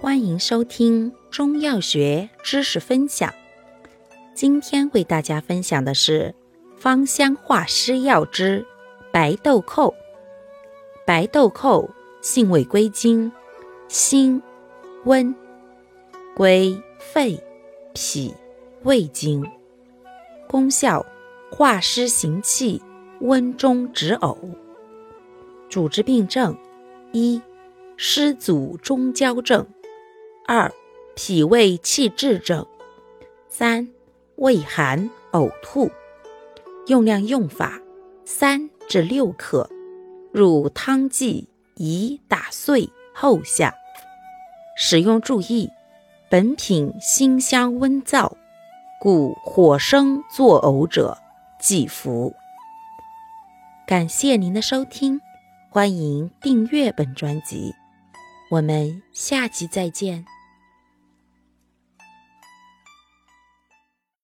欢迎收听中药学知识分享。今天为大家分享的是芳香化湿药之白豆蔻。白豆蔻性味归经：辛、温，归肺、脾、胃经。功效：化湿行气，温中止呕。主治病症：一、湿阻中焦症；二、脾胃气滞症；三、胃寒呕吐。用量用法：三至六克，入汤剂，宜打碎后下。使用注意：本品辛香温燥。故火生作呕者忌服。感谢您的收听，欢迎订阅本专辑，我们下集再见。